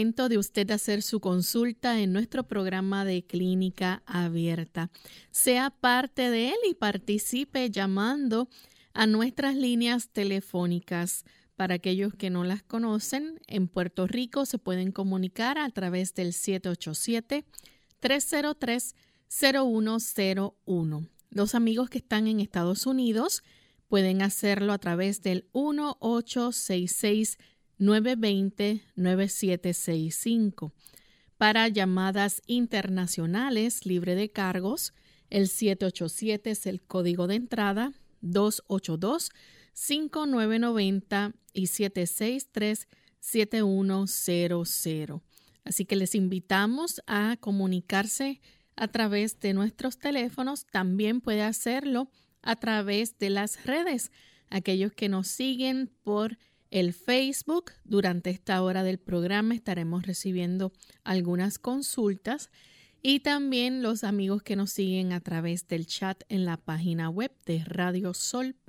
De usted hacer su consulta en nuestro programa de clínica abierta. Sea parte de él y participe llamando a nuestras líneas telefónicas. Para aquellos que no las conocen, en Puerto Rico se pueden comunicar a través del 787-303-0101. Los amigos que están en Estados Unidos pueden hacerlo a través del 1866 920-9765. Para llamadas internacionales libre de cargos, el 787 es el código de entrada 282-5990 y 763-7100. Así que les invitamos a comunicarse a través de nuestros teléfonos. También puede hacerlo a través de las redes. Aquellos que nos siguen por el Facebook. Durante esta hora del programa estaremos recibiendo algunas consultas y también los amigos que nos siguen a través del chat en la página web de radiosol.org.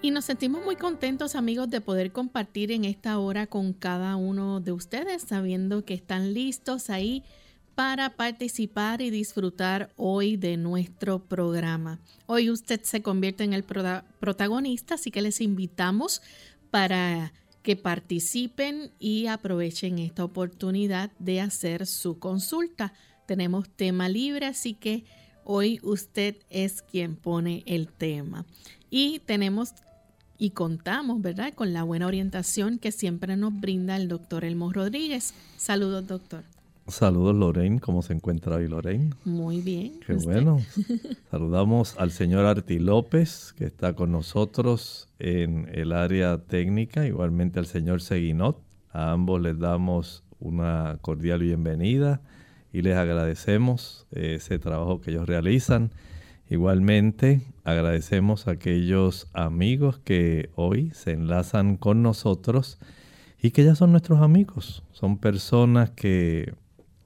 Y nos sentimos muy contentos amigos de poder compartir en esta hora con cada uno de ustedes, sabiendo que están listos ahí para participar y disfrutar hoy de nuestro programa. Hoy usted se convierte en el protagonista, así que les invitamos para que participen y aprovechen esta oportunidad de hacer su consulta. Tenemos tema libre, así que hoy usted es quien pone el tema. Y tenemos y contamos, ¿verdad?, con la buena orientación que siempre nos brinda el doctor Elmo Rodríguez. Saludos, doctor. Saludos Lorraine, ¿cómo se encuentra hoy Lorraine? Muy bien. Qué bueno. Saludamos al señor Arti López, que está con nosotros en el área técnica, igualmente al señor Seguinot. A ambos les damos una cordial bienvenida y les agradecemos ese trabajo que ellos realizan. Igualmente agradecemos a aquellos amigos que hoy se enlazan con nosotros y que ya son nuestros amigos. Son personas que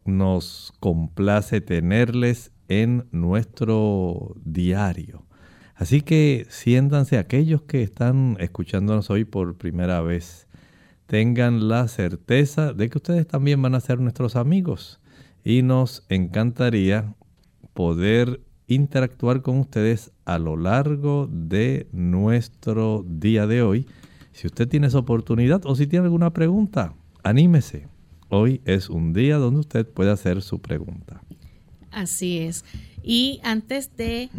nos complace tenerles en nuestro diario. Así que siéntanse aquellos que están escuchándonos hoy por primera vez. Tengan la certeza de que ustedes también van a ser nuestros amigos y nos encantaría poder interactuar con ustedes a lo largo de nuestro día de hoy. Si usted tiene esa oportunidad o si tiene alguna pregunta, anímese. Hoy es un día donde usted puede hacer su pregunta. Así es. Y antes de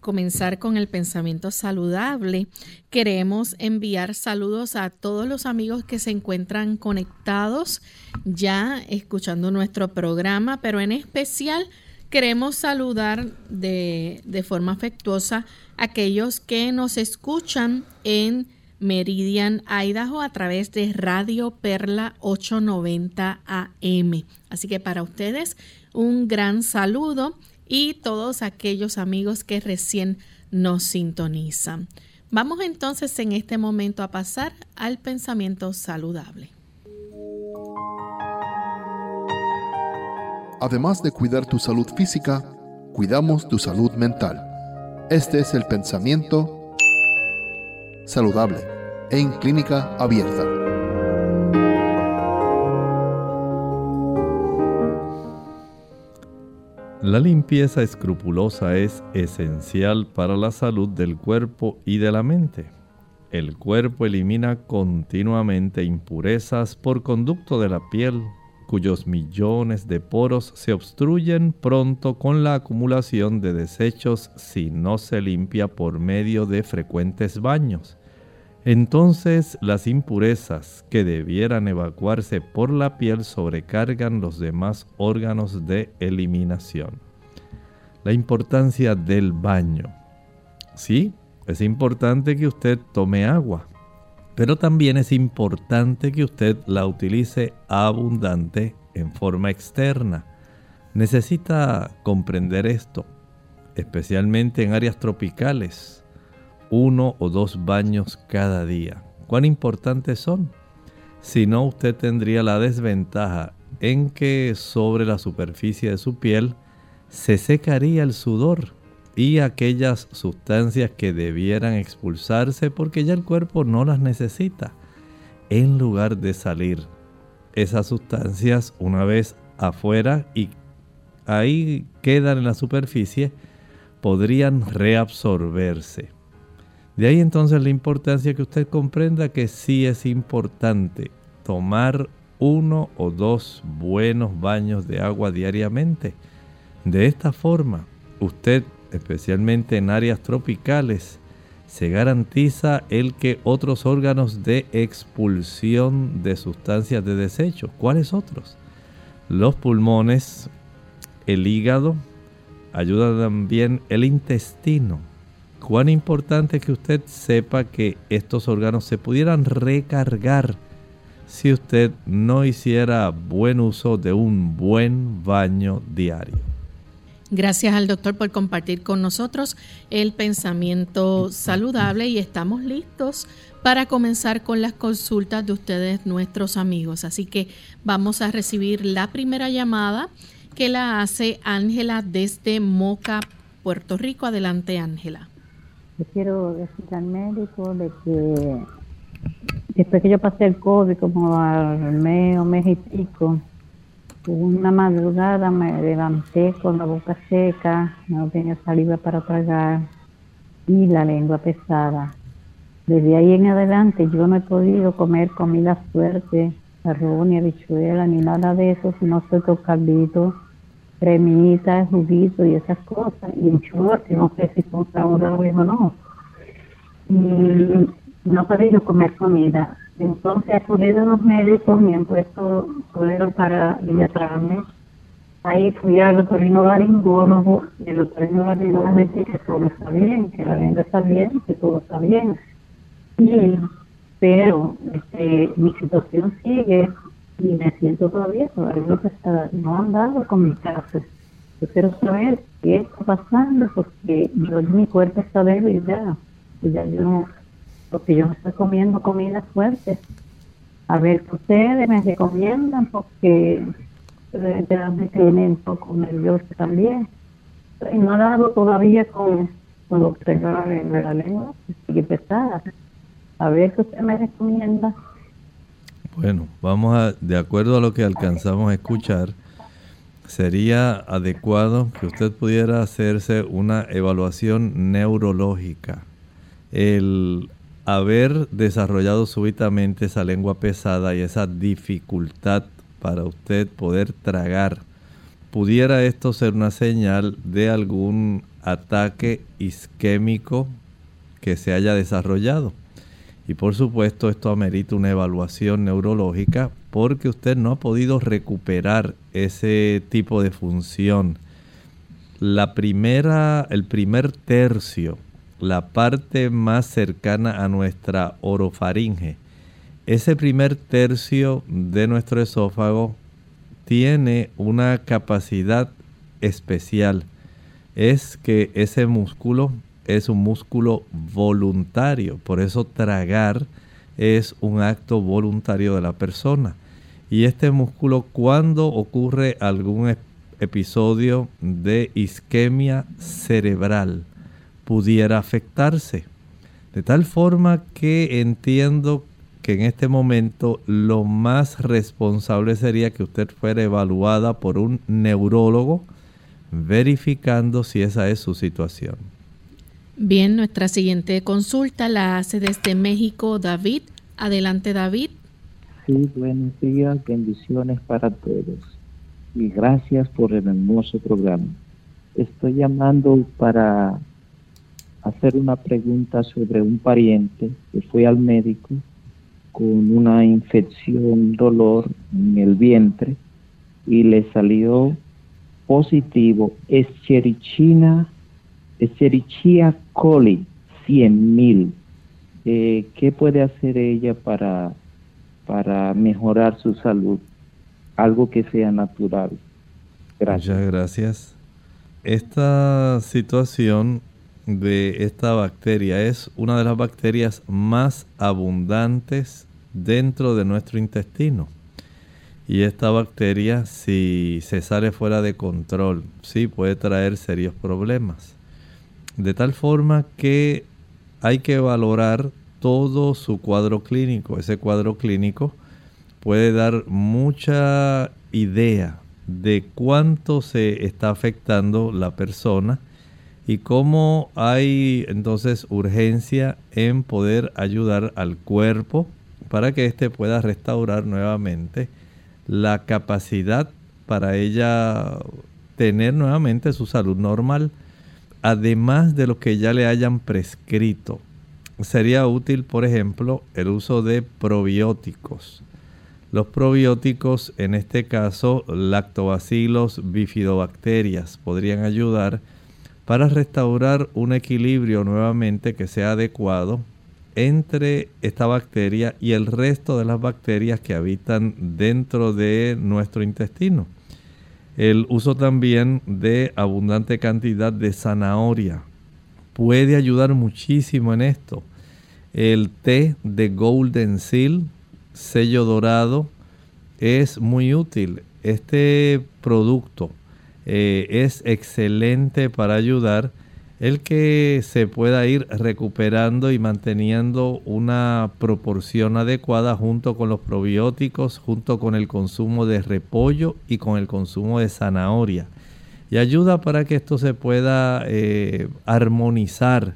comenzar con el pensamiento saludable, queremos enviar saludos a todos los amigos que se encuentran conectados ya escuchando nuestro programa, pero en especial queremos saludar de, de forma afectuosa a aquellos que nos escuchan en Meridian Idaho a través de Radio Perla 890 AM. Así que para ustedes un gran saludo y todos aquellos amigos que recién nos sintonizan. Vamos entonces en este momento a pasar al pensamiento saludable. Además de cuidar tu salud física, cuidamos tu salud mental. Este es el pensamiento saludable en clínica abierta. La limpieza escrupulosa es esencial para la salud del cuerpo y de la mente. El cuerpo elimina continuamente impurezas por conducto de la piel, cuyos millones de poros se obstruyen pronto con la acumulación de desechos si no se limpia por medio de frecuentes baños. Entonces las impurezas que debieran evacuarse por la piel sobrecargan los demás órganos de eliminación. La importancia del baño. Sí, es importante que usted tome agua, pero también es importante que usted la utilice abundante en forma externa. Necesita comprender esto, especialmente en áreas tropicales, uno o dos baños cada día. ¿Cuán importantes son? Si no, usted tendría la desventaja en que sobre la superficie de su piel se secaría el sudor y aquellas sustancias que debieran expulsarse porque ya el cuerpo no las necesita. En lugar de salir esas sustancias una vez afuera y ahí quedan en la superficie, podrían reabsorberse. De ahí entonces la importancia que usted comprenda que sí es importante tomar uno o dos buenos baños de agua diariamente. De esta forma, usted especialmente en áreas tropicales, se garantiza el que otros órganos de expulsión de sustancias de desecho. ¿Cuáles otros? Los pulmones, el hígado, ayuda también el intestino. Cuán importante que usted sepa que estos órganos se pudieran recargar si usted no hiciera buen uso de un buen baño diario. Gracias al doctor por compartir con nosotros el pensamiento saludable y estamos listos para comenzar con las consultas de ustedes, nuestros amigos. Así que vamos a recibir la primera llamada que la hace Ángela desde Moca, Puerto Rico. Adelante, Ángela. Yo quiero decir al médico de que después que yo pasé el COVID, como al mes o mes y pico, una madrugada me levanté con la boca seca, no tenía saliva para tragar y la lengua pesada. Desde ahí en adelante yo no he podido comer comida fuerte, arroz ni habichuela ni nada de eso, sino soy caldito, cremita, juguito y esas cosas. Y en short, no sé si son saludables o no. Y no he podido comer comida. Entonces acudí a los médicos, me han puesto suero para diatrarme. Ahí fui al otorrinolaringólogo y el otorrinolaringólogo me dice que todo está bien, que la venda está bien, que todo está bien. Y, pero este, mi situación sigue y me siento todavía, todavía no han dado con mi caso. Yo quiero saber qué está pasando porque yo, mi cuerpo está débil ya. Ya yo no porque yo no estoy comiendo comida fuerte. A ver qué ustedes me recomiendan, porque me tiene un poco nervioso también. Y no ha dado todavía con, con lo que en la lengua, sigue pesada. A ver qué usted me recomienda. Bueno, vamos a, de acuerdo a lo que alcanzamos a escuchar, sería adecuado que usted pudiera hacerse una evaluación neurológica. El haber desarrollado súbitamente esa lengua pesada y esa dificultad para usted poder tragar, pudiera esto ser una señal de algún ataque isquémico que se haya desarrollado. Y por supuesto esto amerita una evaluación neurológica porque usted no ha podido recuperar ese tipo de función. La primera, el primer tercio la parte más cercana a nuestra orofaringe. Ese primer tercio de nuestro esófago tiene una capacidad especial. Es que ese músculo es un músculo voluntario. Por eso tragar es un acto voluntario de la persona. Y este músculo cuando ocurre algún episodio de isquemia cerebral, pudiera afectarse. De tal forma que entiendo que en este momento lo más responsable sería que usted fuera evaluada por un neurólogo verificando si esa es su situación. Bien, nuestra siguiente consulta la hace desde México David. Adelante David. Sí, buenos días, bendiciones para todos y gracias por el hermoso programa. Estoy llamando para hacer una pregunta sobre un pariente que fue al médico con una infección, dolor en el vientre y le salió positivo Escherichia, Escherichia coli 100.000. Eh, ¿Qué puede hacer ella para, para mejorar su salud? Algo que sea natural. Gracias. Muchas gracias. Esta situación de esta bacteria es una de las bacterias más abundantes dentro de nuestro intestino. Y esta bacteria, si se sale fuera de control, sí puede traer serios problemas. De tal forma que hay que valorar todo su cuadro clínico. Ese cuadro clínico puede dar mucha idea de cuánto se está afectando la persona y cómo hay entonces urgencia en poder ayudar al cuerpo para que éste pueda restaurar nuevamente la capacidad para ella tener nuevamente su salud normal, además de lo que ya le hayan prescrito. Sería útil, por ejemplo, el uso de probióticos. Los probióticos, en este caso, lactobacilos, bifidobacterias, podrían ayudar para restaurar un equilibrio nuevamente que sea adecuado entre esta bacteria y el resto de las bacterias que habitan dentro de nuestro intestino. El uso también de abundante cantidad de zanahoria puede ayudar muchísimo en esto. El té de Golden Seal, sello dorado, es muy útil. Este producto eh, es excelente para ayudar el que se pueda ir recuperando y manteniendo una proporción adecuada junto con los probióticos, junto con el consumo de repollo y con el consumo de zanahoria. Y ayuda para que esto se pueda eh, armonizar.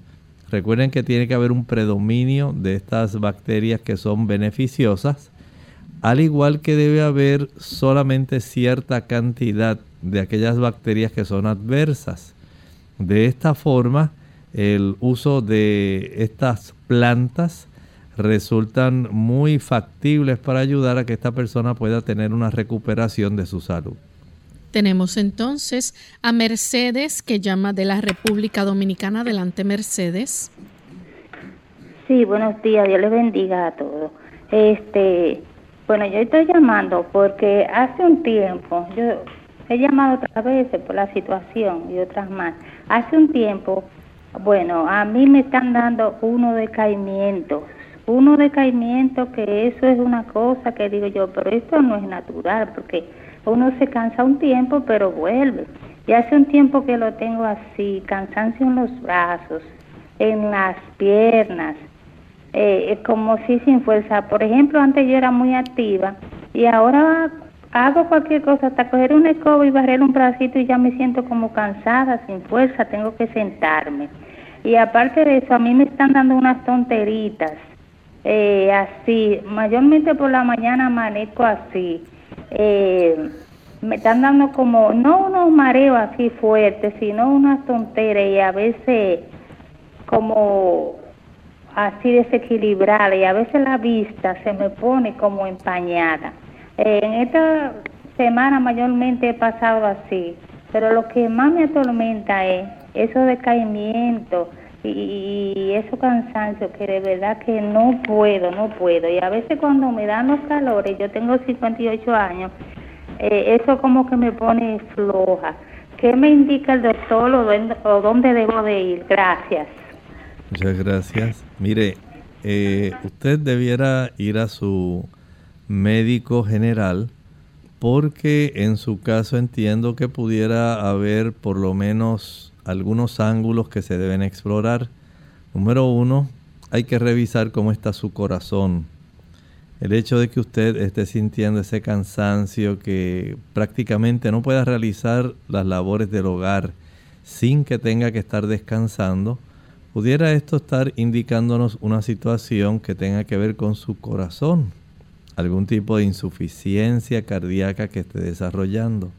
Recuerden que tiene que haber un predominio de estas bacterias que son beneficiosas, al igual que debe haber solamente cierta cantidad de aquellas bacterias que son adversas. De esta forma, el uso de estas plantas resultan muy factibles para ayudar a que esta persona pueda tener una recuperación de su salud. Tenemos entonces a Mercedes que llama de la República Dominicana. Adelante, Mercedes. Sí, buenos días. Dios les bendiga a todos. Este, bueno, yo estoy llamando porque hace un tiempo yo He llamado otras veces por la situación y otras más. Hace un tiempo, bueno, a mí me están dando uno decaimiento, uno decaimiento que eso es una cosa que digo yo, pero esto no es natural porque uno se cansa un tiempo pero vuelve. Y hace un tiempo que lo tengo así, cansancio en los brazos, en las piernas, eh, como si sin fuerza. Por ejemplo, antes yo era muy activa y ahora hago cualquier cosa, hasta coger una escoba y barrer un bracito y ya me siento como cansada, sin fuerza, tengo que sentarme. Y aparte de eso, a mí me están dando unas tonteritas, eh, así, mayormente por la mañana amanezco así. Eh, me están dando como, no unos mareos así fuertes, sino unas tonteras y a veces como así desequilibrada y a veces la vista se me pone como empañada en esta semana mayormente he pasado así, pero lo que más me atormenta es esos decaimientos y, esos cansancios que de verdad que no puedo, no puedo. Y a veces cuando me dan los calores, yo tengo 58 años, eh, eso como que me pone floja. ¿Qué me indica el doctor o, dónde debo de ir? Gracias. Muchas gracias. Mire, eh, usted debiera ir a su médico general porque en su caso entiendo que pudiera haber por lo menos algunos ángulos que se deben explorar. Número uno, hay que revisar cómo está su corazón. El hecho de que usted esté sintiendo ese cansancio, que prácticamente no pueda realizar las labores del hogar sin que tenga que estar descansando, pudiera esto estar indicándonos una situación que tenga que ver con su corazón algún tipo de insuficiencia cardíaca que esté desarrollando.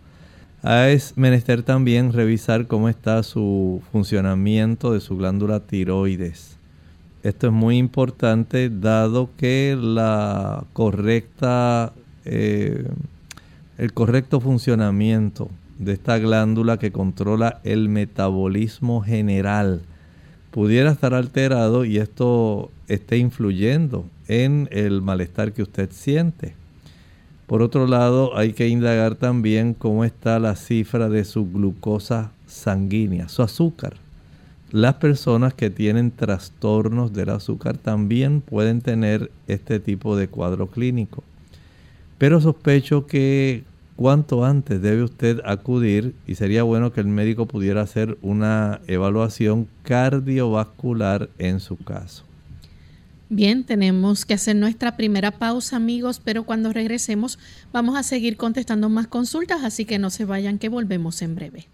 Ah, es menester también revisar cómo está su funcionamiento de su glándula tiroides. Esto es muy importante dado que la correcta, eh, el correcto funcionamiento de esta glándula que controla el metabolismo general pudiera estar alterado y esto esté influyendo en el malestar que usted siente. Por otro lado, hay que indagar también cómo está la cifra de su glucosa sanguínea, su azúcar. Las personas que tienen trastornos del azúcar también pueden tener este tipo de cuadro clínico. Pero sospecho que cuanto antes debe usted acudir y sería bueno que el médico pudiera hacer una evaluación cardiovascular en su caso. Bien, tenemos que hacer nuestra primera pausa, amigos, pero cuando regresemos vamos a seguir contestando más consultas, así que no se vayan, que volvemos en breve.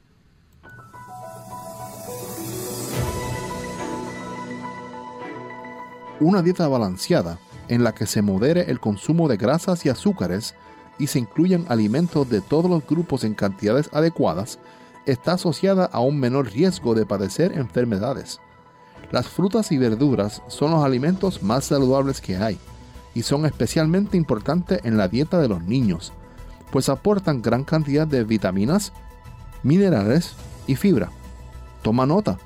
Una dieta balanceada en la que se modere el consumo de grasas y azúcares y se incluyan alimentos de todos los grupos en cantidades adecuadas está asociada a un menor riesgo de padecer enfermedades las frutas y verduras son los alimentos más saludables que hay y son especialmente importantes en la dieta de los niños, pues aportan gran cantidad de vitaminas, minerales y fibra. Toma nota,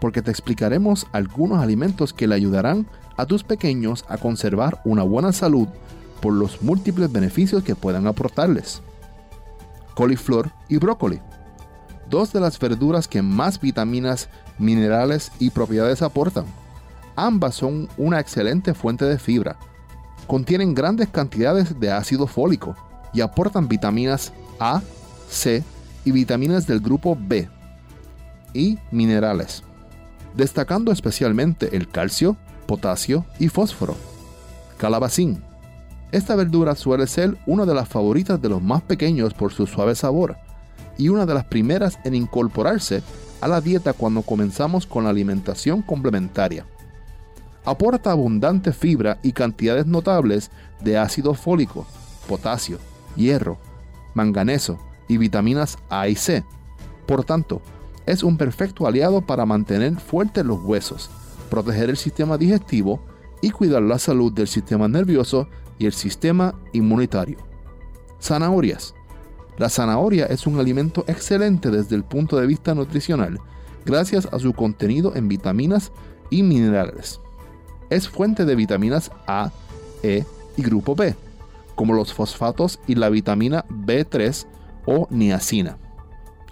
porque te explicaremos algunos alimentos que le ayudarán a tus pequeños a conservar una buena salud por los múltiples beneficios que puedan aportarles. Coliflor y brócoli. Dos de las verduras que más vitaminas minerales y propiedades aportan. Ambas son una excelente fuente de fibra. Contienen grandes cantidades de ácido fólico y aportan vitaminas A, C y vitaminas del grupo B y minerales, destacando especialmente el calcio, potasio y fósforo. Calabacín. Esta verdura suele ser una de las favoritas de los más pequeños por su suave sabor y una de las primeras en incorporarse a la dieta cuando comenzamos con la alimentación complementaria. Aporta abundante fibra y cantidades notables de ácido fólico, potasio, hierro, manganeso y vitaminas A y C. Por tanto, es un perfecto aliado para mantener fuertes los huesos, proteger el sistema digestivo y cuidar la salud del sistema nervioso y el sistema inmunitario. Zanahorias la zanahoria es un alimento excelente desde el punto de vista nutricional, gracias a su contenido en vitaminas y minerales. Es fuente de vitaminas A, E y grupo B, como los fosfatos y la vitamina B3 o niacina.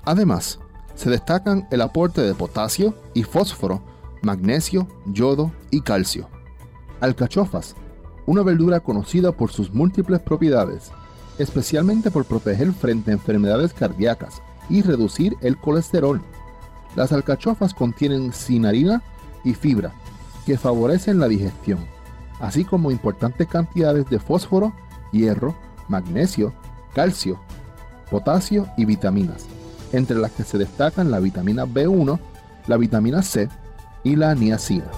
Además, se destacan el aporte de potasio y fósforo, magnesio, yodo y calcio. Alcachofas, una verdura conocida por sus múltiples propiedades, especialmente por proteger frente a enfermedades cardíacas y reducir el colesterol. Las alcachofas contienen cinarina y fibra, que favorecen la digestión, así como importantes cantidades de fósforo, hierro, magnesio, calcio, potasio y vitaminas, entre las que se destacan la vitamina B1, la vitamina C y la niacina.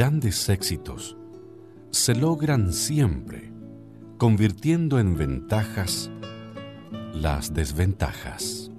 Grandes éxitos se logran siempre convirtiendo en ventajas las desventajas.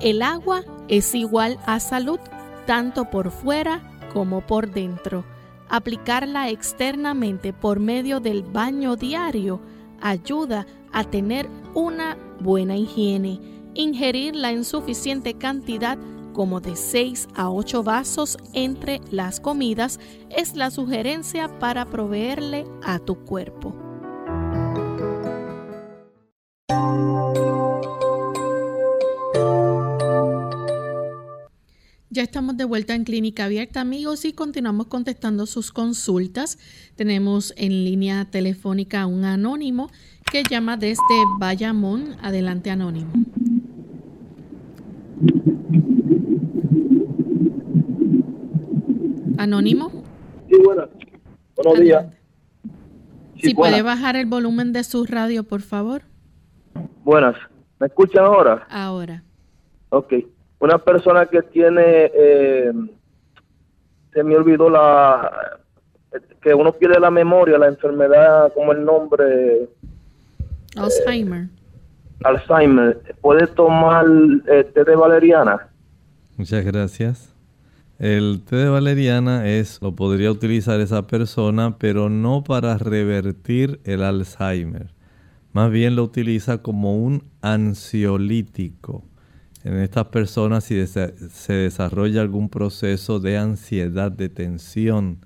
El agua es igual a salud, tanto por fuera como por dentro. Aplicarla externamente por medio del baño diario ayuda a tener una buena higiene. Ingerirla en suficiente cantidad como de 6 a 8 vasos entre las comidas es la sugerencia para proveerle a tu cuerpo. Ya estamos de vuelta en Clínica Abierta, amigos, y continuamos contestando sus consultas. Tenemos en línea telefónica a un anónimo que llama desde Bayamón. Adelante, Anónimo. Anónimo. Sí, buenas. Buenos días. si puede bajar el volumen de su radio, por favor. Buenas. ¿Me escuchan ahora? Ahora. Ok. Una persona que tiene, eh, se me olvidó la, que uno pierde la memoria, la enfermedad, como el nombre. Alzheimer. Alzheimer. ¿Puede tomar eh, té de valeriana? Muchas gracias. El té de valeriana es, lo podría utilizar esa persona, pero no para revertir el Alzheimer. Más bien lo utiliza como un ansiolítico. En estas personas si se desarrolla algún proceso de ansiedad, de tensión,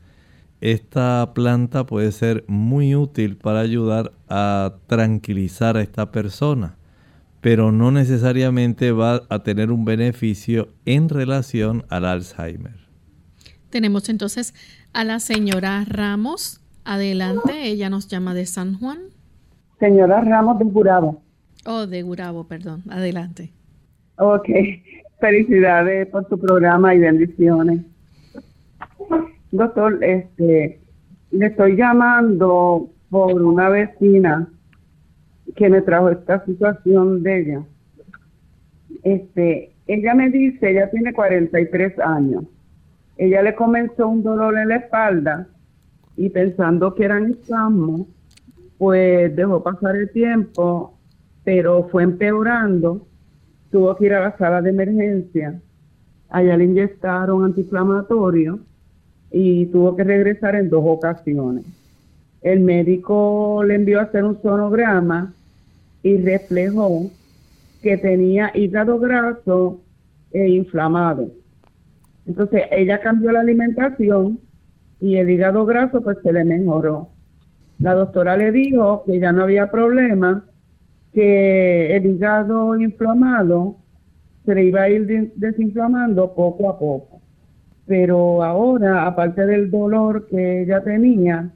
esta planta puede ser muy útil para ayudar a tranquilizar a esta persona, pero no necesariamente va a tener un beneficio en relación al Alzheimer. Tenemos entonces a la señora Ramos. Adelante, ella nos llama de San Juan. Señora Ramos de Gurabo. Oh, de Gurabo, perdón. Adelante. Ok, felicidades por tu programa y bendiciones. Doctor, este, le estoy llamando por una vecina que me trajo esta situación de ella. Este, ella me dice, ella tiene 43 años. Ella le comenzó un dolor en la espalda y pensando que eran espasmos, pues dejó pasar el tiempo, pero fue empeorando. Tuvo que ir a la sala de emergencia. Allá le inyectaron antiinflamatorio y tuvo que regresar en dos ocasiones. El médico le envió a hacer un sonograma y reflejó que tenía hígado graso e inflamado. Entonces ella cambió la alimentación y el hígado graso pues se le mejoró. La doctora le dijo que ya no había problema, que el hígado inflamado se le iba a ir desinflamando poco a poco pero ahora, aparte del dolor que ella tenía,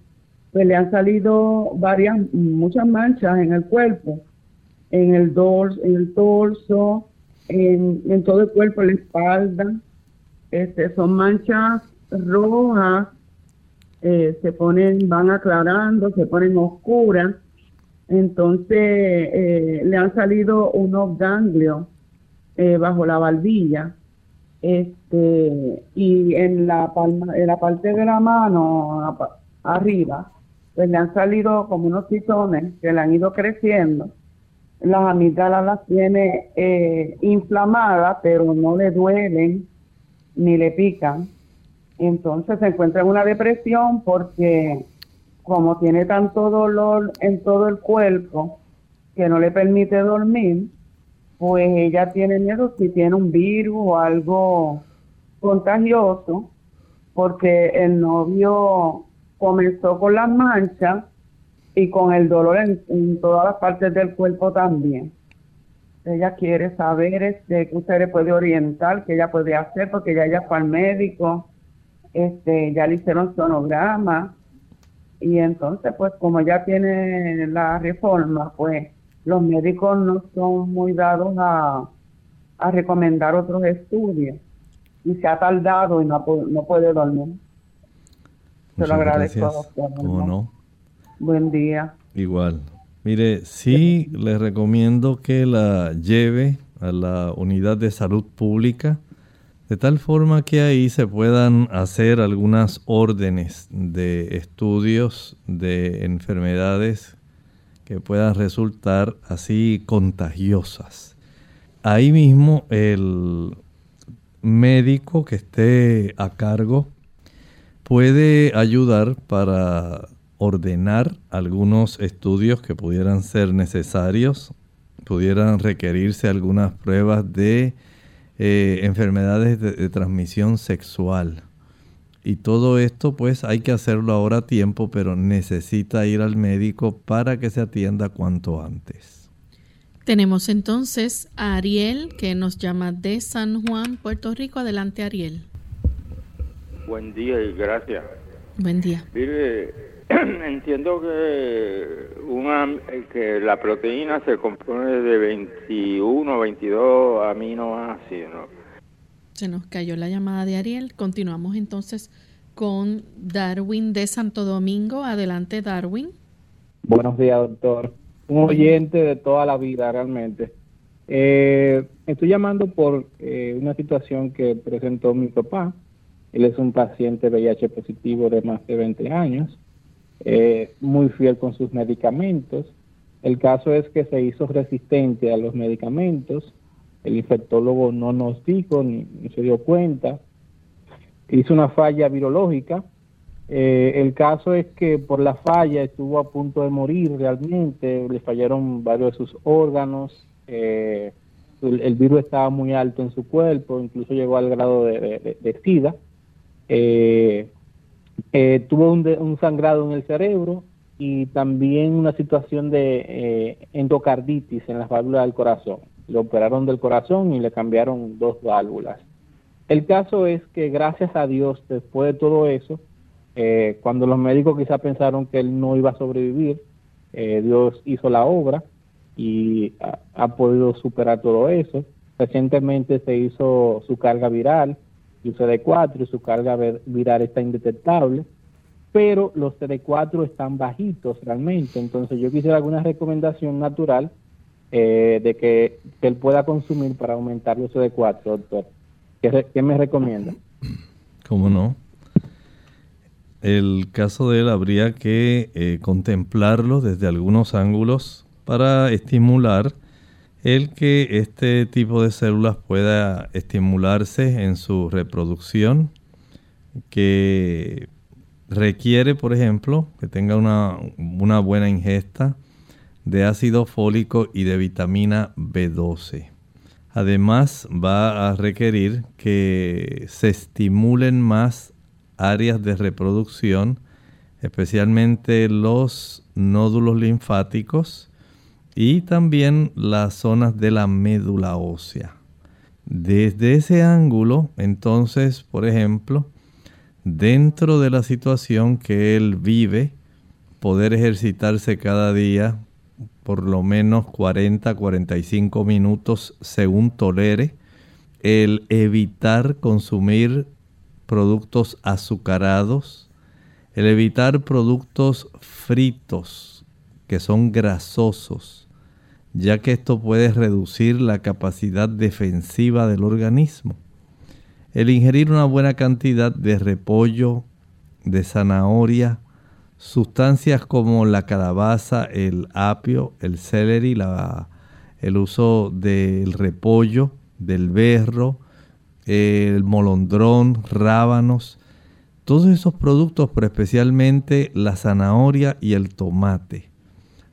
pues le han salido varias, muchas manchas en el cuerpo, en el dorso, en el torso, en, todo el cuerpo, en la espalda. Este, son manchas rojas, eh, se ponen, van aclarando, se ponen oscuras. Entonces eh, le han salido unos ganglios eh, bajo la barbilla este y en la palma, en la parte de la mano arriba pues le han salido como unos titones que le han ido creciendo. Las amígdalas las tiene eh, inflamadas pero no le duelen ni le pican. Entonces se encuentra en una depresión porque como tiene tanto dolor en todo el cuerpo que no le permite dormir pues ella tiene miedo si tiene un virus o algo contagioso, porque el novio comenzó con las manchas y con el dolor en, todas las partes del cuerpo también. Ella quiere saber este, que usted le puede orientar, qué ella puede hacer, porque ya ella fue al médico, este, ya le hicieron sonograma, y entonces pues como ya tiene la reforma, pues los médicos no son muy dados a, recomendar otros estudios y se ha tardado y no, no puede dormir. Se lo agradezco, ¿Cómo no? Buen día. Igual. Mire, sí le recomiendo que la lleve a la unidad de salud pública, de tal forma que ahí se puedan hacer algunas órdenes de estudios de enfermedades que puedan resultar así contagiosas. Ahí mismo el médico que esté a cargo puede ayudar para ordenar algunos estudios que pudieran ser necesarios, pudieran requerirse algunas pruebas de eh, enfermedades de transmisión sexual y todo esto pues hay que hacerlo ahora a tiempo, pero necesita ir al médico para que se atienda cuanto antes. Tenemos entonces a Ariel que nos llama de San Juan, Puerto Rico. Adelante Ariel. Buen día y gracias. Buen día. Mire, entiendo que, una, que la proteína se compone de 21 o 22 aminoácidos. Se nos cayó la llamada de Ariel. Continuamos entonces con Darwin de Santo Domingo. Adelante, Darwin. Buenos días, doctor. Un oyente de toda la vida, realmente. Eh, estoy llamando por eh, una situación que presentó mi papá. Él es un paciente VIH positivo de más de 20 años, eh, muy fiel con sus medicamentos. El caso es que se hizo resistente a los medicamentos. El infectólogo no nos dijo ni se dio cuenta. Hizo una falla virológica eh, el caso es que por la falla estuvo a punto de morir realmente, le fallaron varios de sus órganos, eh, el, virus estaba muy alto en su cuerpo, incluso llegó al grado de, de, SIDA. Eh, tuvo un, sangrado en el cerebro y también una situación de endocarditis en las válvulas del corazón. Le operaron del corazón y le cambiaron dos válvulas. El caso es que gracias a Dios, después de todo eso, eh, cuando los médicos quizá pensaron que él no iba a sobrevivir, eh, Dios hizo la obra y ha, podido superar todo eso. Recientemente se hizo su carga viral, CD4, y su carga viral está indetectable, pero los CD4 están bajitos realmente. Entonces yo quisiera alguna recomendación natural eh, de que, él pueda consumir para aumentar los CD4, doctor. ¿Qué, qué me recomienda? ¿Cómo no? El caso de él habría que eh, contemplarlo desde algunos ángulos para estimular el que este tipo de células pueda estimularse en su reproducción, que requiere, por ejemplo, que tenga una, una buena ingesta de ácido fólico y de vitamina B12. Además, va a requerir que se estimulen más áreas de reproducción, especialmente los nódulos linfáticos y también las zonas de la médula ósea. Desde ese ángulo, entonces, por ejemplo, dentro de la situación que él vive, poder ejercitarse cada día por lo menos 40-45 minutos según tolere, el evitar consumir productos azucarados, el evitar productos fritos que son grasosos, ya que esto puede reducir la capacidad defensiva del organismo. El ingerir una buena cantidad de repollo, de zanahoria, sustancias como la calabaza, el apio, el celery, el uso del repollo, del berro, el molondrón, rábanos, todos esos productos, pero especialmente la zanahoria y el tomate,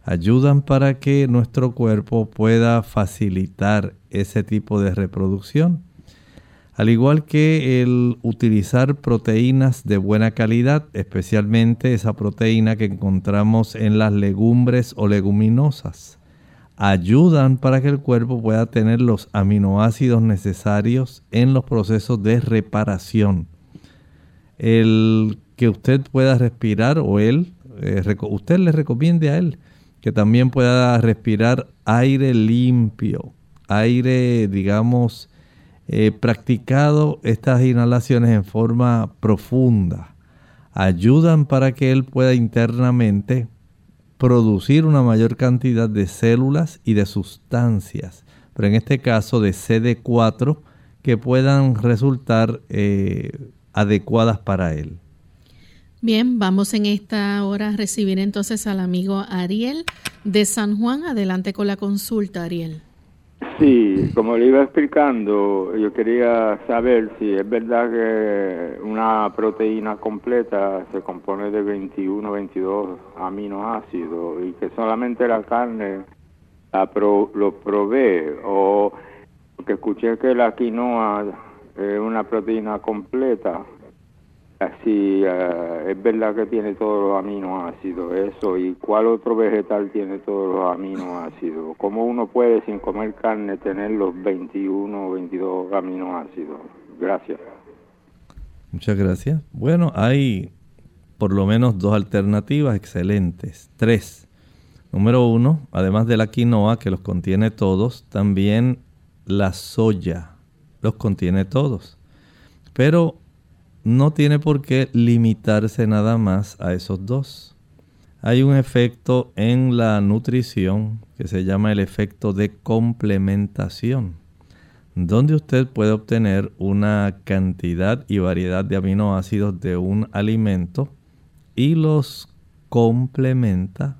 ayudan para que nuestro cuerpo pueda facilitar ese tipo de reproducción. Al igual que el utilizar proteínas de buena calidad, especialmente esa proteína que encontramos en las legumbres o leguminosas ayudan para que el cuerpo pueda tener los aminoácidos necesarios en los procesos de reparación. El que usted pueda respirar o él, eh, usted le recomiende a él que también pueda respirar aire limpio, aire, digamos, eh, practicado estas inhalaciones en forma profunda. Ayudan para que él pueda internamente producir una mayor cantidad de células y de sustancias, pero en este caso de CD4 que puedan resultar eh, adecuadas para él. Bien, vamos en esta hora a recibir entonces al amigo Ariel de San Juan. Adelante con la consulta, Ariel. Sí, como le iba explicando, yo quería saber si es verdad que una proteína completa se compone de 21, 22 aminoácidos y que solamente la carne la lo provee o que escuché que la quinoa es una proteína completa si eh, es verdad que tiene todos los aminoácidos, eso, y cuál otro vegetal tiene todos los aminoácidos. ¿Cómo uno puede sin comer carne tener los 21 o 22 aminoácidos? Gracias. Muchas gracias. Bueno, hay por lo menos dos alternativas excelentes. Tres. Número uno, además de la quinoa que los contiene todos, también la soya los contiene todos. Pero no tiene por qué limitarse nada más a esos dos. hay un efecto en la nutrición que se llama el efecto de complementación, donde usted puede obtener una cantidad y variedad de aminoácidos de un alimento y los complementa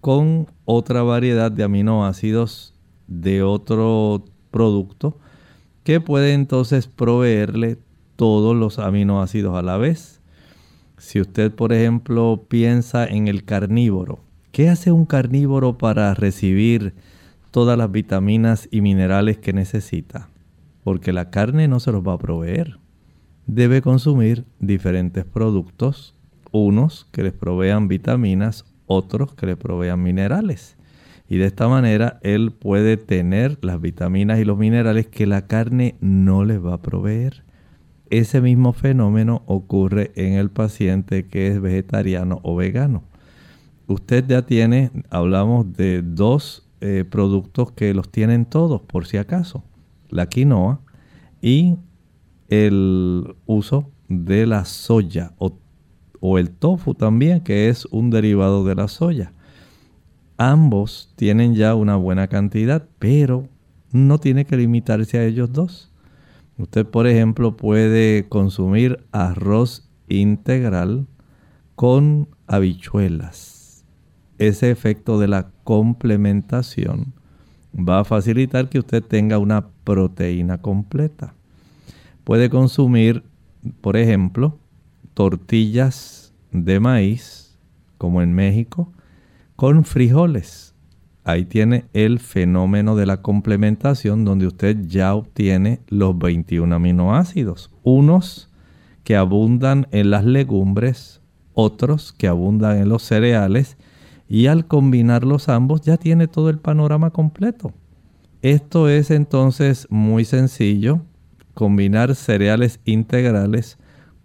con otra variedad de aminoácidos de otro producto que puede entonces proveerle todos los aminoácidos a la vez si usted, por ejemplo, piensa en el carnívoro, ¿qué hace un carnívoro para recibir todas las vitaminas y minerales que necesita? Porque la carne no se los va a proveer. Debe consumir diferentes productos, unos que les provean vitaminas, otros que le provean minerales. Y de esta manera él puede tener las vitaminas y los minerales que la carne no les va a proveer. Ese mismo fenómeno ocurre en el paciente que es vegetariano o vegano. Usted ya tiene, hablamos de dos eh, productos que los tienen todos, por si acaso. La quinoa y el uso de la soya o, o el tofu también, que es un derivado de la soya. Ambos tienen ya una buena cantidad, pero no tiene que limitarse a ellos dos. Usted, por ejemplo, puede consumir arroz integral con habichuelas. Ese efecto de la complementación va a facilitar que usted tenga una proteína completa. Puede consumir, por ejemplo, tortillas de maíz, como en México, con frijoles ahí tiene el fenómeno de la complementación donde usted ya obtiene los 21 aminoácidos. Unos que abundan en las legumbres, otros que abundan en los cereales y al combinarlos ambos ya tiene todo el panorama completo. Esto es entonces muy sencillo, combinar cereales integrales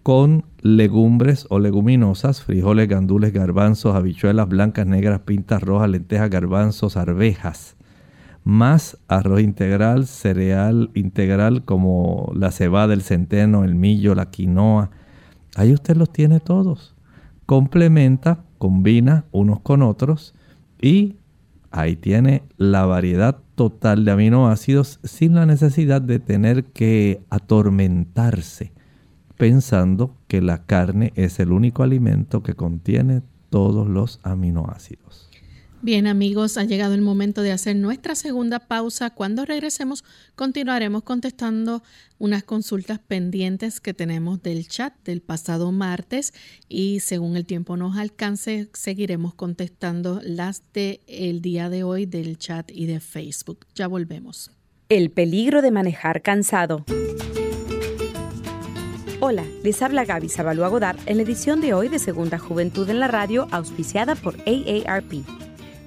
con legumbres o leguminosas, frijoles, gandules, garbanzos, habichuelas blancas, negras, pintas rojas, lentejas, garbanzos, arvejas, más arroz integral, cereal integral como la cebada, el centeno, el millo, la quinoa. Ahí usted los tiene todos. Complementa, combina unos con otros y ahí tiene la variedad total de aminoácidos sin la necesidad de tener que atormentarse pensando que la carne es el único alimento que contiene todos los aminoácidos. Bien amigos, ha llegado el momento de hacer nuestra segunda pausa. Cuando regresemos continuaremos contestando unas consultas pendientes que tenemos del chat del pasado martes y según el tiempo nos alcance seguiremos contestando las del el día de hoy del chat y de Facebook. Ya volvemos. El peligro de manejar cansado. Hola, les habla Gaby Zabalúa Godard en la edición de hoy de Segunda Juventud en la Radio, auspiciada por AARP.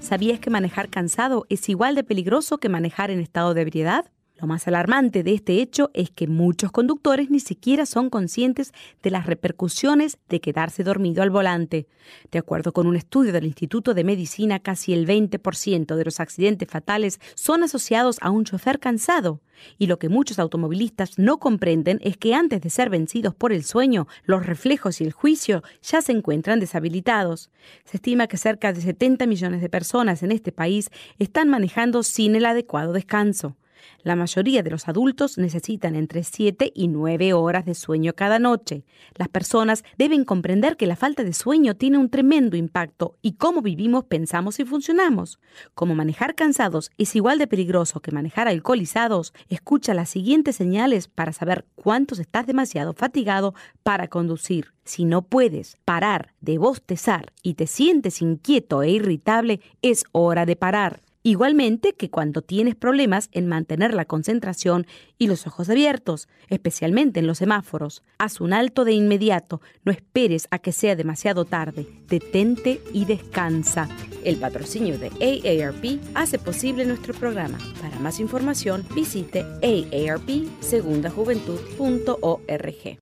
¿Sabías que manejar cansado es igual de peligroso que manejar en estado de ebriedad? Lo más alarmante de este hecho es que muchos conductores ni siquiera son conscientes de las repercusiones de quedarse dormido al volante. De acuerdo con un estudio del Instituto de Medicina, casi el 20% de los accidentes fatales son asociados a un chofer cansado. Y lo que muchos automovilistas no comprenden es que antes de ser vencidos por el sueño, los reflejos y el juicio ya se encuentran deshabilitados. Se estima que cerca de 70 millones de personas en este país están manejando sin el adecuado descanso. La mayoría de los adultos necesitan entre 7 y 9 horas de sueño cada noche. Las personas deben comprender que la falta de sueño tiene un tremendo impacto y cómo vivimos, pensamos y funcionamos. Como manejar cansados es igual de peligroso que manejar alcoholizados, escucha las siguientes señales para saber cuántos estás demasiado fatigado para conducir. Si no puedes parar de bostezar y te sientes inquieto e irritable, es hora de parar. Igualmente que cuando tienes problemas en mantener la concentración y los ojos abiertos, especialmente en los semáforos, haz un alto de inmediato, no esperes a que sea demasiado tarde, detente y descansa. El patrocinio de AARP hace posible nuestro programa. Para más información visite aarpsegundajuventud.org.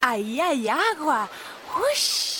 Ahí hay agua. ¡Ush!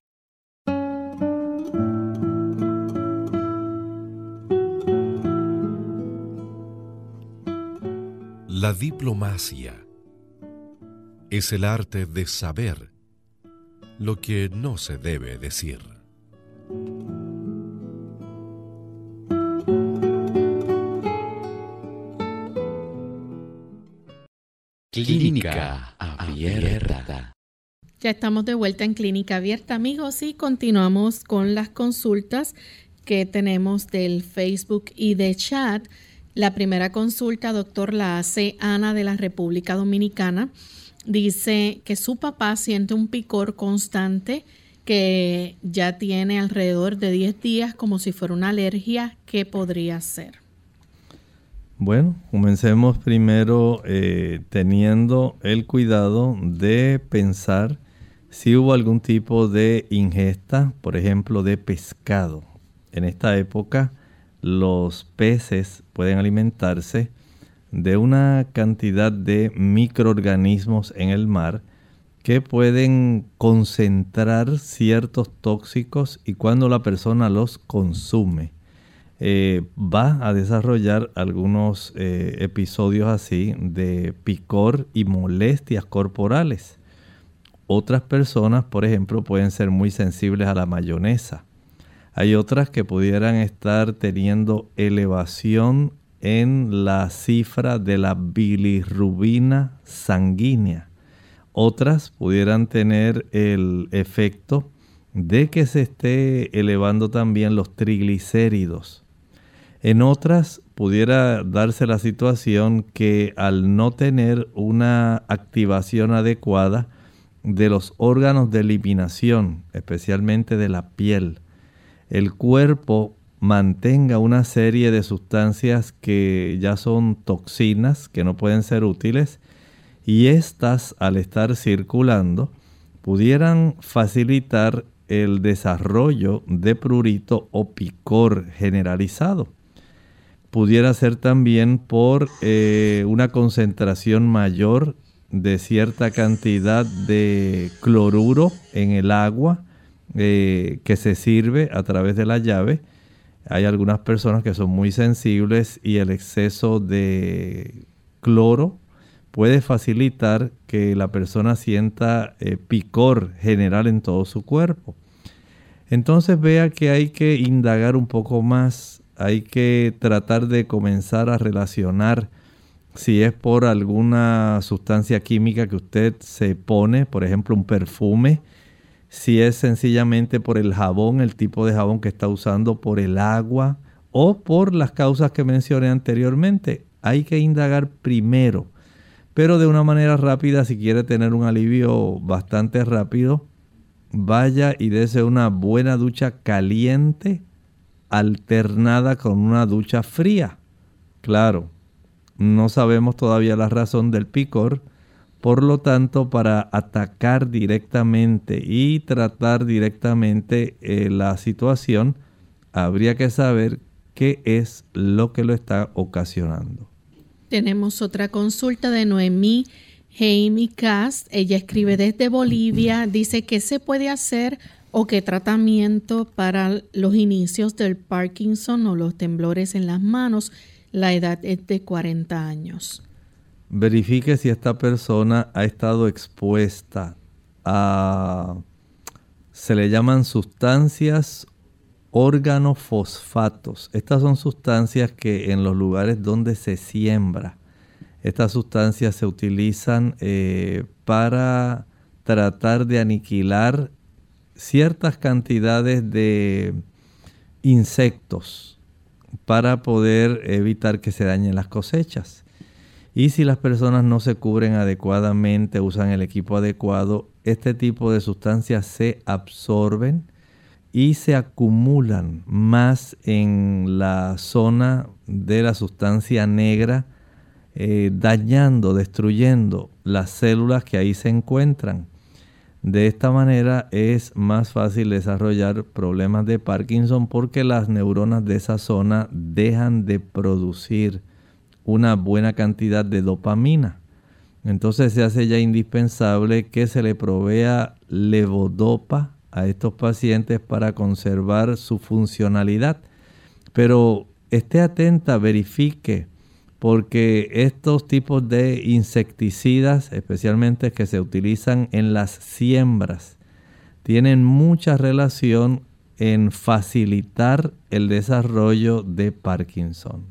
La diplomacia es el arte de saber lo que no se debe decir. Clínica Abierta. Ya estamos de vuelta en Clínica Abierta, amigos, y continuamos con las consultas que tenemos del Facebook y de chat. La primera consulta, doctor, la hace Ana de la República Dominicana. Dice que su papá siente un picor constante que ya tiene alrededor de 10 días como si fuera una alergia. ¿Qué podría ser? Bueno, comencemos primero eh, teniendo el cuidado de pensar si hubo algún tipo de ingesta, por ejemplo, de pescado. En esta época los peces pueden alimentarse de una cantidad de microorganismos en el mar que pueden concentrar ciertos tóxicos y cuando la persona los consume eh, va a desarrollar algunos eh, episodios así de picor y molestias corporales. Otras personas, por ejemplo, pueden ser muy sensibles a la mayonesa. Hay otras que pudieran estar teniendo elevación en la cifra de la bilirrubina sanguínea. Otras pudieran tener el efecto de que se esté elevando también los triglicéridos. En otras pudiera darse la situación que al no tener una activación adecuada de los órganos de eliminación, especialmente de la piel, el cuerpo mantenga una serie de sustancias que ya son toxinas, que no pueden ser útiles, y estas al estar circulando pudieran facilitar el desarrollo de prurito o picor generalizado. Pudiera ser también por eh, una concentración mayor de cierta cantidad de cloruro en el agua, eh, que se sirve a través de la llave. Hay algunas personas que son muy sensibles y el exceso de cloro puede facilitar que la persona sienta eh, picor general en todo su cuerpo. Entonces vea que hay que indagar un poco más, hay que tratar de comenzar a relacionar si es por alguna sustancia química que usted se pone, por ejemplo un perfume, si es sencillamente por el jabón, el tipo de jabón que está usando, por el agua o por las causas que mencioné anteriormente. Hay que indagar primero, pero de una manera rápida, si quiere tener un alivio bastante rápido, vaya y dése una buena ducha caliente alternada con una ducha fría. Claro, no sabemos todavía la razón del picor, por lo tanto, para atacar directamente y tratar directamente eh, la situación, habría que saber qué es lo que lo está ocasionando. Tenemos otra consulta de Noemí Jaime Cast. Ella escribe desde Bolivia. Dice qué se puede hacer o qué tratamiento para los inicios del Parkinson o los temblores en las manos. La edad es de 40 años verifique si esta persona ha estado expuesta a se le llaman sustancias organofosfatos. Estas son sustancias que en los lugares donde se siembra, estas sustancias se utilizan eh, para tratar de aniquilar ciertas cantidades de insectos para poder evitar que se dañen las cosechas. Y si las personas no se cubren adecuadamente, usan el equipo adecuado, este tipo de sustancias se absorben y se acumulan más en la zona de la sustancia negra, eh, dañando, destruyendo las células que ahí se encuentran. De esta manera es más fácil desarrollar problemas de Parkinson porque las neuronas de esa zona dejan de producir una buena cantidad de dopamina. Entonces se hace ya indispensable que se le provea levodopa a estos pacientes para conservar su funcionalidad. Pero esté atenta, verifique porque estos tipos de insecticidas, especialmente que se utilizan en las siembras, tienen mucha relación en facilitar el desarrollo de Parkinson.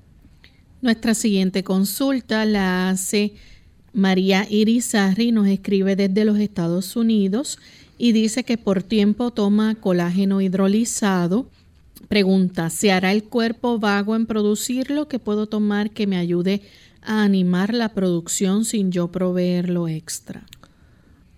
Nuestra siguiente consulta la hace María Irizarri, nos escribe desde los Estados Unidos y dice que por tiempo toma colágeno hidrolizado Pregunta, ¿se hará el cuerpo vago en producirlo? ¿Qué puedo tomar que me ayude a animar la producción sin yo proveerlo extra?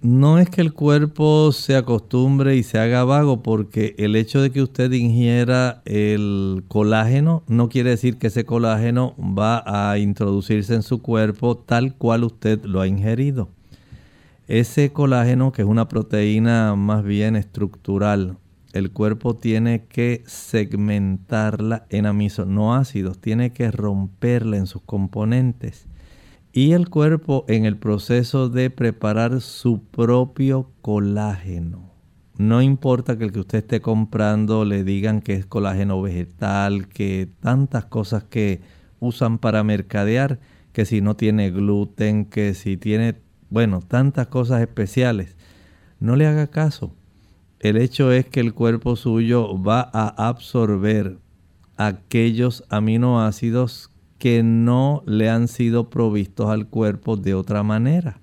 No es que el cuerpo se acostumbre y se haga vago, porque el hecho de que usted ingiera el colágeno no quiere decir que ese colágeno va a introducirse en su cuerpo tal cual usted lo ha ingerido. Ese colágeno, que es una proteína más bien estructural, el cuerpo tiene que segmentarla en aminoácidos, tiene que romperla en sus componentes. Y el cuerpo en el proceso de preparar su propio colágeno. No importa que el que usted esté comprando le digan que es colágeno vegetal, que tantas cosas que usan para mercadear, que si no tiene gluten, que si tiene, bueno, tantas cosas especiales. No le haga caso el hecho es que el cuerpo suyo va a absorber aquellos aminoácidos que no le han sido provistos al cuerpo de otra manera.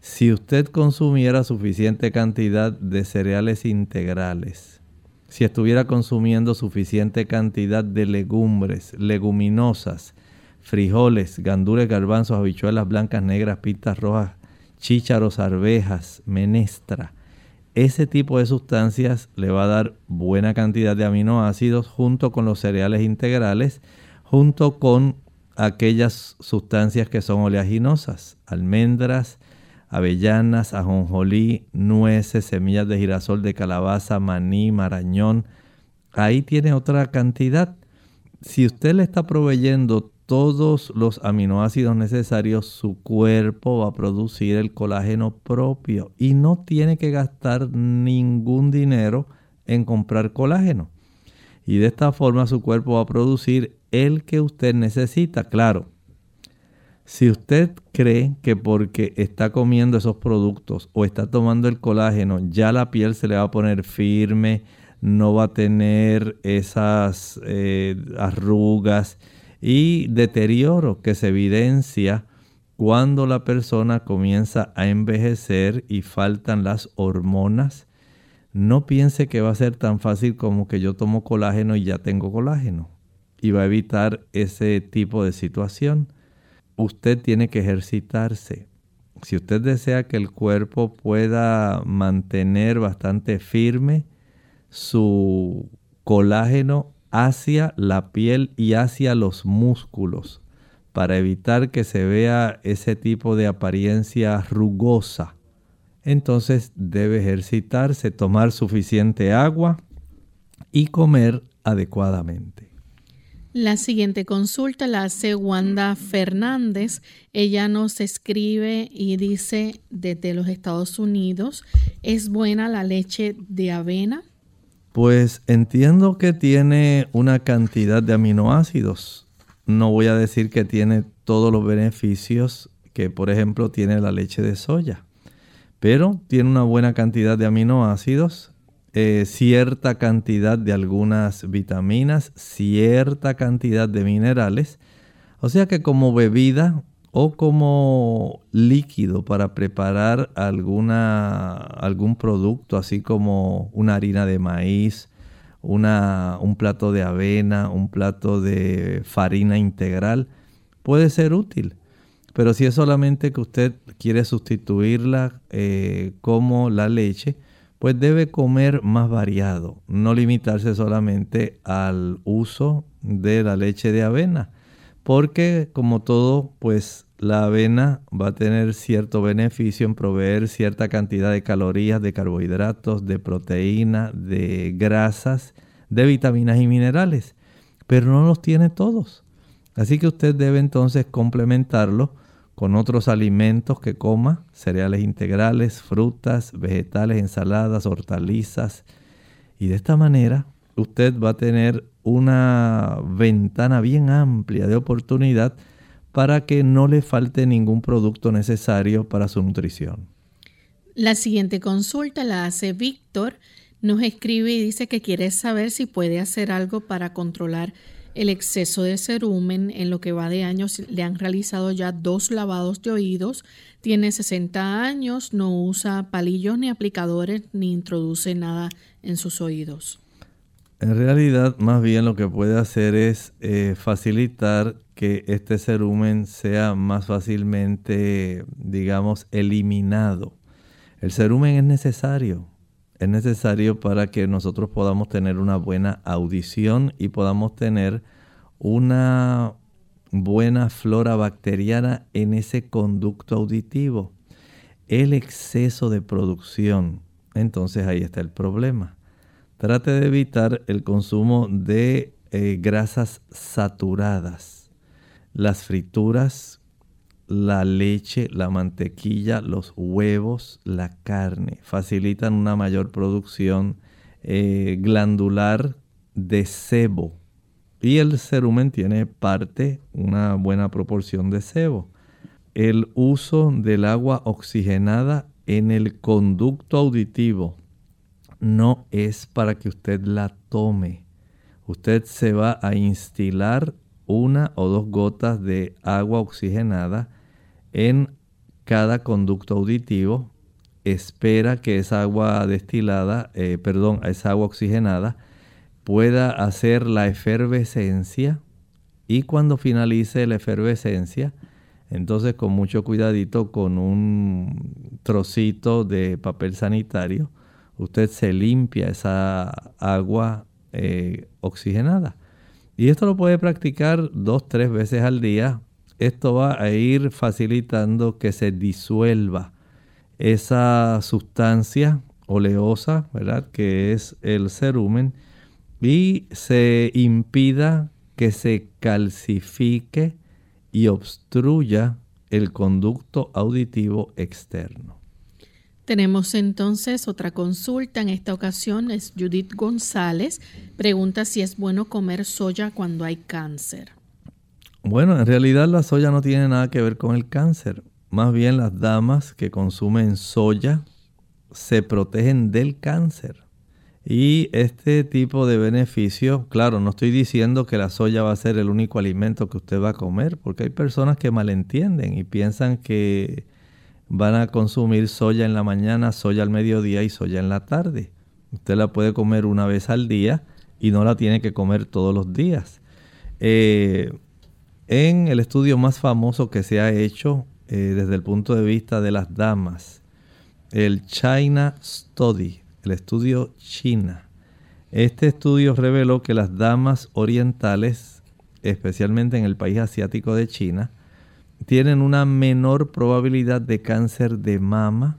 Si usted consumiera suficiente cantidad de cereales integrales, si estuviera consumiendo suficiente cantidad de legumbres, leguminosas, frijoles, gandules, garbanzos, habichuelas blancas, negras, pistas rojas, chícharos, arvejas, menestra, ese tipo de sustancias le va a dar buena cantidad de aminoácidos junto con los cereales integrales, junto con aquellas sustancias que son oleaginosas, almendras, avellanas, ajonjolí, nueces, semillas de girasol, de calabaza, maní, marañón. Ahí tiene otra cantidad. Si usted le está proveyendo todos los aminoácidos necesarios, su cuerpo va a producir el colágeno propio y no tiene que gastar ningún dinero en comprar colágeno. Y de esta forma su cuerpo va a producir el que usted necesita. Claro, si usted cree que porque está comiendo esos productos o está tomando el colágeno, ya la piel se le va a poner firme, no va a tener esas eh, arrugas, y deterioro que se evidencia cuando la persona comienza a envejecer y faltan las hormonas. No piense que va a ser tan fácil como que yo tomo colágeno y ya tengo colágeno. Y va a evitar ese tipo de situación. Usted tiene que ejercitarse. Si usted desea que el cuerpo pueda mantener bastante firme su colágeno hacia la piel y hacia los músculos para evitar que se vea ese tipo de apariencia rugosa. Entonces debe ejercitarse, tomar suficiente agua y comer adecuadamente. La siguiente consulta la hace Wanda Fernández. Ella nos escribe y dice desde los Estados Unidos, ¿es buena la leche de avena? Pues entiendo que tiene una cantidad de aminoácidos. No voy a decir que tiene todos los beneficios que, por ejemplo, tiene la leche de soya, pero tiene una buena cantidad de aminoácidos eh, cierta cantidad de algunas vitaminas, cierta cantidad de minerales. O sea que como bebida o como líquido para preparar alguna, algún producto, así como una harina de maíz, una, un plato de avena, un plato de farina integral, puede ser útil. Pero si es solamente que usted quiere sustituirla eh, como la leche, pues debe comer más variado, no limitarse solamente al uso de la leche de avena, porque como todo, pues la avena va a tener cierto beneficio en proveer cierta cantidad de calorías, de carbohidratos, de proteína, de grasas, de vitaminas y minerales, pero no los tiene todos. Así que usted debe entonces complementarlo con otros alimentos que coma, cereales integrales, frutas, vegetales, ensaladas, hortalizas. Y de esta manera usted va a tener una ventana bien amplia de oportunidad para que no le falte ningún producto necesario para su nutrición. La siguiente consulta la hace Víctor. Nos escribe y dice que quiere saber si puede hacer algo para controlar el exceso de cerumen. En lo que va de años le han realizado ya dos lavados de oídos. Tiene 60 años, no usa palillos ni aplicadores ni introduce nada en sus oídos. En realidad, más bien lo que puede hacer es eh, facilitar que este cerumen sea más fácilmente, digamos, eliminado. El cerumen es necesario, es necesario para que nosotros podamos tener una buena audición y podamos tener una buena flora bacteriana en ese conducto auditivo. El exceso de producción, entonces ahí está el problema. Trate de evitar el consumo de eh, grasas saturadas. Las frituras la leche, la mantequilla, los huevos, la carne. Facilitan una mayor producción eh, glandular de sebo. Y el cerumen tiene parte, una buena proporción de sebo. El uso del agua oxigenada en el conducto auditivo no es para que usted la tome. Usted se va a instilar una o dos gotas de agua oxigenada en cada conducto auditivo, espera que esa agua destilada, eh, perdón, esa agua oxigenada pueda hacer la efervescencia y cuando finalice la efervescencia, entonces con mucho cuidadito con un trocito de papel sanitario, usted se limpia esa agua eh, oxigenada. Y esto lo puede practicar dos, tres veces al día esto va a ir facilitando que se disuelva esa sustancia oleosa, ¿verdad? Que es el cerumen y se impida que se calcifique y obstruya el conducto auditivo externo. Tenemos entonces otra consulta. En esta ocasión es Judith González. Pregunta si es bueno comer soya cuando hay cáncer. Bueno, en realidad la soya no tiene nada que ver con el cáncer. Más bien las damas que consumen soya se protegen del cáncer. Y este tipo de beneficio, claro, no estoy diciendo que la soya va a ser el único alimento que usted va a comer, porque hay personas que malentienden y piensan que van a consumir soya en la mañana, soya al mediodía y soya en la tarde. Usted la puede comer una vez al día y no la tiene que comer todos los días. Eh, en el estudio más famoso que se ha hecho eh, desde el punto de vista de las damas, el China Study, el estudio China. Este estudio reveló que las damas orientales, especialmente en el país asiático de China, tienen una menor probabilidad de cáncer de mama.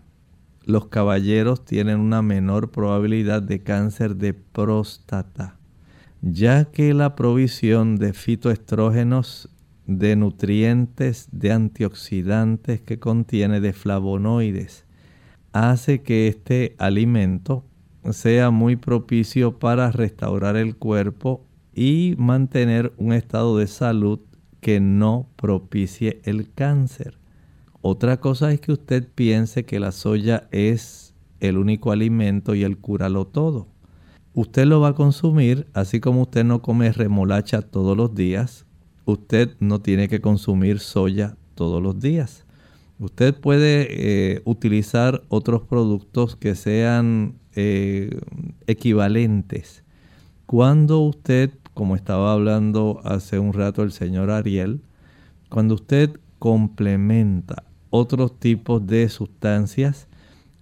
Los caballeros tienen una menor probabilidad de cáncer de próstata, ya que la provisión de fitoestrógenos de nutrientes, de antioxidantes que contiene, de flavonoides, hace que este alimento sea muy propicio para restaurar el cuerpo y mantener un estado de salud que no propicie el cáncer. Otra cosa es que usted piense que la soya es el único alimento y el cúralo todo. Usted lo va a consumir, así como usted no come remolacha todos los días, usted no tiene que consumir soya todos los días. Usted puede eh, utilizar otros productos que sean eh, equivalentes. Cuando usted, como estaba hablando hace un rato el señor Ariel, cuando usted complementa otros tipos de sustancias,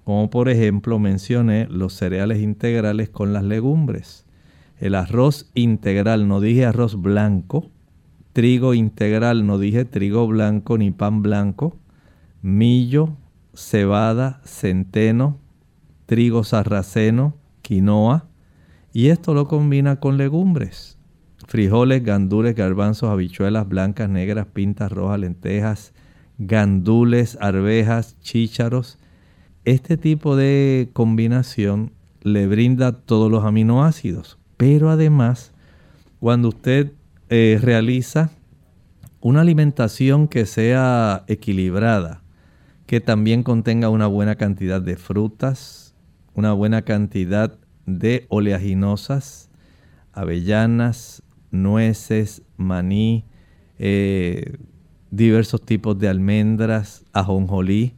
como por ejemplo mencioné los cereales integrales con las legumbres. El arroz integral, no dije arroz blanco, trigo integral, no dije trigo blanco ni pan blanco, millo, cebada, centeno, trigo sarraceno, quinoa, y esto lo combina con legumbres, frijoles, gandules, garbanzos, habichuelas blancas, negras, pintas rojas, lentejas, gandules, arvejas, chícharos, este tipo de combinación le brinda todos los aminoácidos, pero además cuando usted eh, realiza una alimentación que sea equilibrada, que también contenga una buena cantidad de frutas, una buena cantidad de oleaginosas, avellanas, nueces, maní, eh, diversos tipos de almendras, ajonjolí,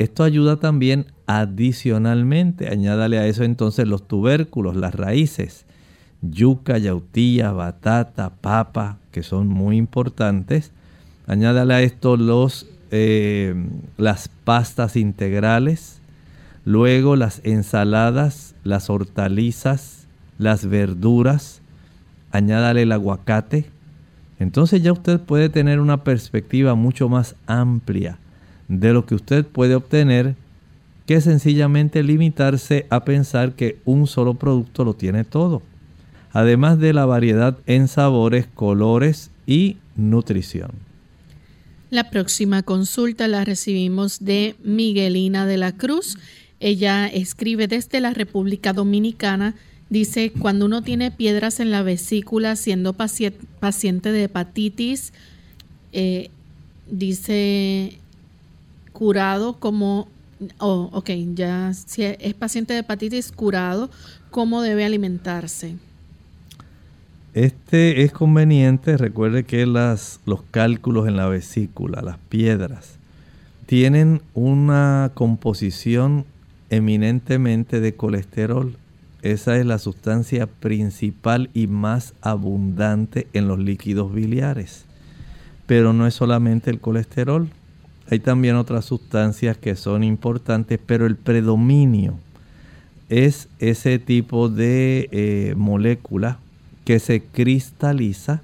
esto ayuda también adicionalmente. Añádale a eso entonces los tubérculos, las raíces, yuca, yautía, batata, papa, que son muy importantes. Añádale a esto los, eh, las pastas integrales, luego las ensaladas, las hortalizas, las verduras. Añádale el aguacate. Entonces ya usted puede tener una perspectiva mucho más amplia de lo que usted puede obtener que sencillamente limitarse a pensar que un solo producto lo tiene todo, además de la variedad en sabores, colores y nutrición. La próxima consulta la recibimos de Miguelina de la Cruz. Ella escribe desde la República Dominicana. Dice, cuando uno tiene piedras en la vesícula siendo paciente de hepatitis, eh, dice, curado como, oh, ok, ya si es paciente de hepatitis curado, ¿cómo debe alimentarse? Este es conveniente, recuerde que las, los cálculos en la vesícula, las piedras, tienen una composición eminentemente de colesterol. Esa es la sustancia principal y más abundante en los líquidos biliares. Pero no es solamente el colesterol. Hay también otras sustancias que son importantes, pero el predominio es ese tipo de eh, molécula que se cristaliza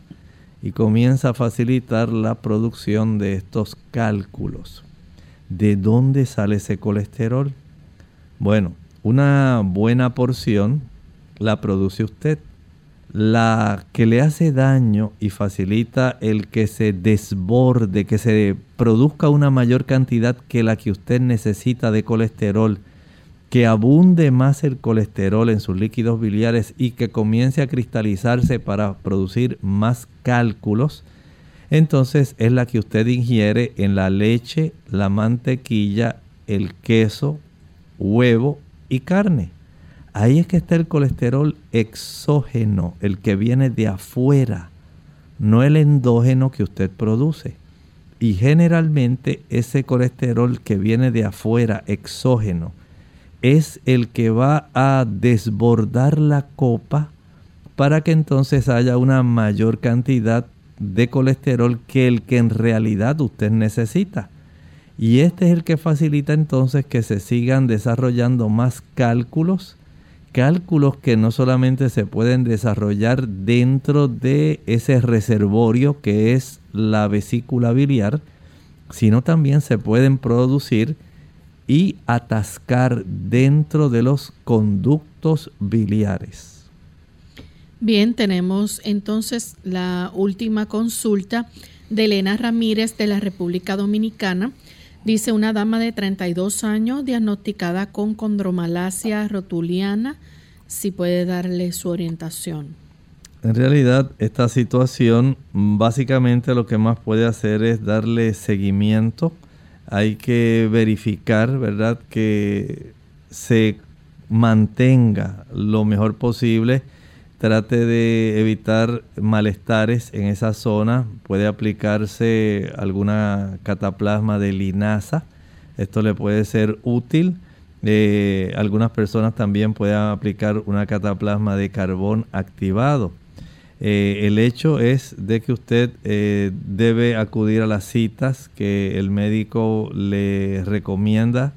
y comienza a facilitar la producción de estos cálculos. ¿De dónde sale ese colesterol? Bueno, una buena porción la produce usted la que le hace daño y facilita el que se desborde, que se produzca una mayor cantidad que la que usted necesita de colesterol, que abunde más el colesterol en sus líquidos biliares y que comience a cristalizarse para producir más cálculos, entonces es la que usted ingiere en la leche, la mantequilla, el queso, huevo y carne. Ahí es que está el colesterol exógeno, el que viene de afuera, no el endógeno que usted produce. Y generalmente ese colesterol que viene de afuera, exógeno, es el que va a desbordar la copa para que entonces haya una mayor cantidad de colesterol que el que en realidad usted necesita. Y este es el que facilita entonces que se sigan desarrollando más cálculos cálculos que no solamente se pueden desarrollar dentro de ese reservorio que es la vesícula biliar, sino también se pueden producir y atascar dentro de los conductos biliares. Bien, tenemos entonces la última consulta de Elena Ramírez de la República Dominicana. Dice una dama de 32 años diagnosticada con condromalacia rotuliana, si puede darle su orientación. En realidad, esta situación básicamente lo que más puede hacer es darle seguimiento. Hay que verificar, ¿verdad?, que se mantenga lo mejor posible. Trate de evitar malestares en esa zona. Puede aplicarse alguna cataplasma de linaza. Esto le puede ser útil. Eh, algunas personas también pueden aplicar una cataplasma de carbón activado. Eh, el hecho es de que usted eh, debe acudir a las citas que el médico le recomienda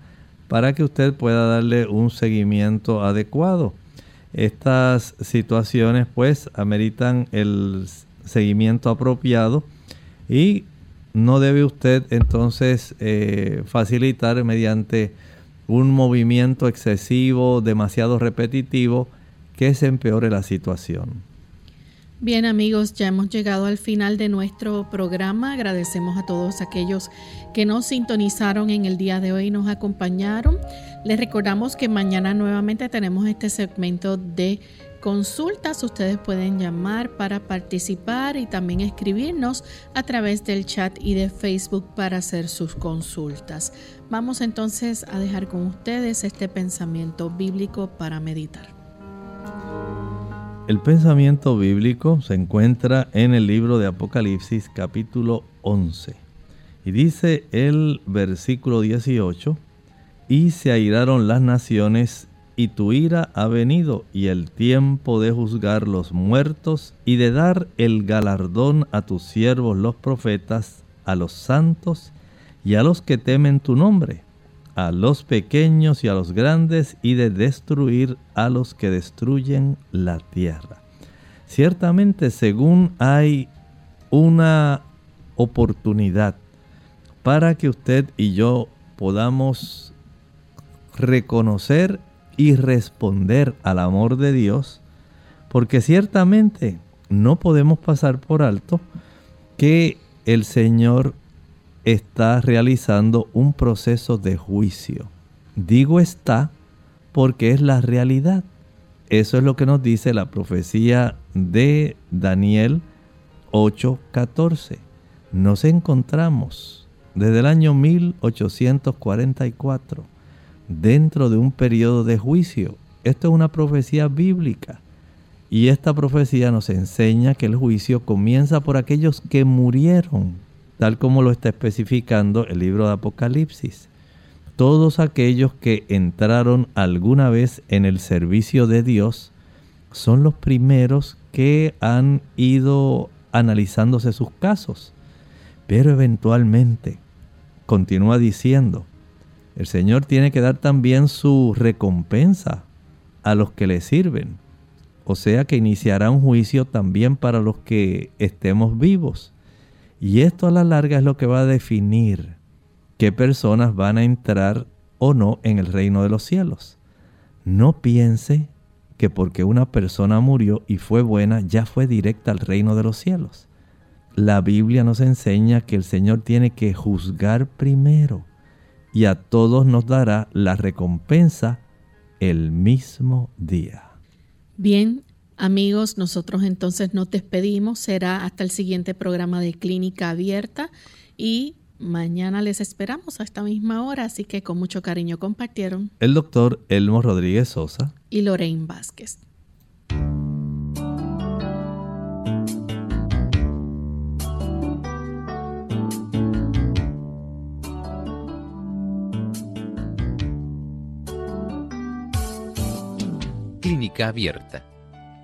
para que usted pueda darle un seguimiento adecuado. Estas situaciones pues ameritan el seguimiento apropiado y no debe usted entonces eh, facilitar mediante un movimiento excesivo, demasiado repetitivo, que se empeore la situación. Bien amigos, ya hemos llegado al final de nuestro programa. Agradecemos a todos aquellos que nos sintonizaron en el día de hoy y nos acompañaron. Les recordamos que mañana nuevamente tenemos este segmento de consultas. Ustedes pueden llamar para participar y también escribirnos a través del chat y de Facebook para hacer sus consultas. Vamos entonces a dejar con ustedes este pensamiento bíblico para meditar. El pensamiento bíblico se encuentra en el libro de Apocalipsis capítulo 11 y dice el versículo 18, y se airaron las naciones y tu ira ha venido y el tiempo de juzgar los muertos y de dar el galardón a tus siervos los profetas, a los santos y a los que temen tu nombre a los pequeños y a los grandes y de destruir a los que destruyen la tierra. Ciertamente según hay una oportunidad para que usted y yo podamos reconocer y responder al amor de Dios, porque ciertamente no podemos pasar por alto que el Señor está realizando un proceso de juicio. Digo está porque es la realidad. Eso es lo que nos dice la profecía de Daniel 8:14. Nos encontramos desde el año 1844 dentro de un periodo de juicio. Esto es una profecía bíblica. Y esta profecía nos enseña que el juicio comienza por aquellos que murieron tal como lo está especificando el libro de Apocalipsis. Todos aquellos que entraron alguna vez en el servicio de Dios son los primeros que han ido analizándose sus casos. Pero eventualmente, continúa diciendo, el Señor tiene que dar también su recompensa a los que le sirven. O sea que iniciará un juicio también para los que estemos vivos. Y esto a la larga es lo que va a definir qué personas van a entrar o no en el reino de los cielos. No piense que porque una persona murió y fue buena, ya fue directa al reino de los cielos. La Biblia nos enseña que el Señor tiene que juzgar primero y a todos nos dará la recompensa el mismo día. Bien, Amigos, nosotros entonces nos despedimos. Será hasta el siguiente programa de Clínica Abierta y mañana les esperamos a esta misma hora, así que con mucho cariño compartieron el doctor Elmo Rodríguez Sosa y Lorraine Vázquez. Clínica Abierta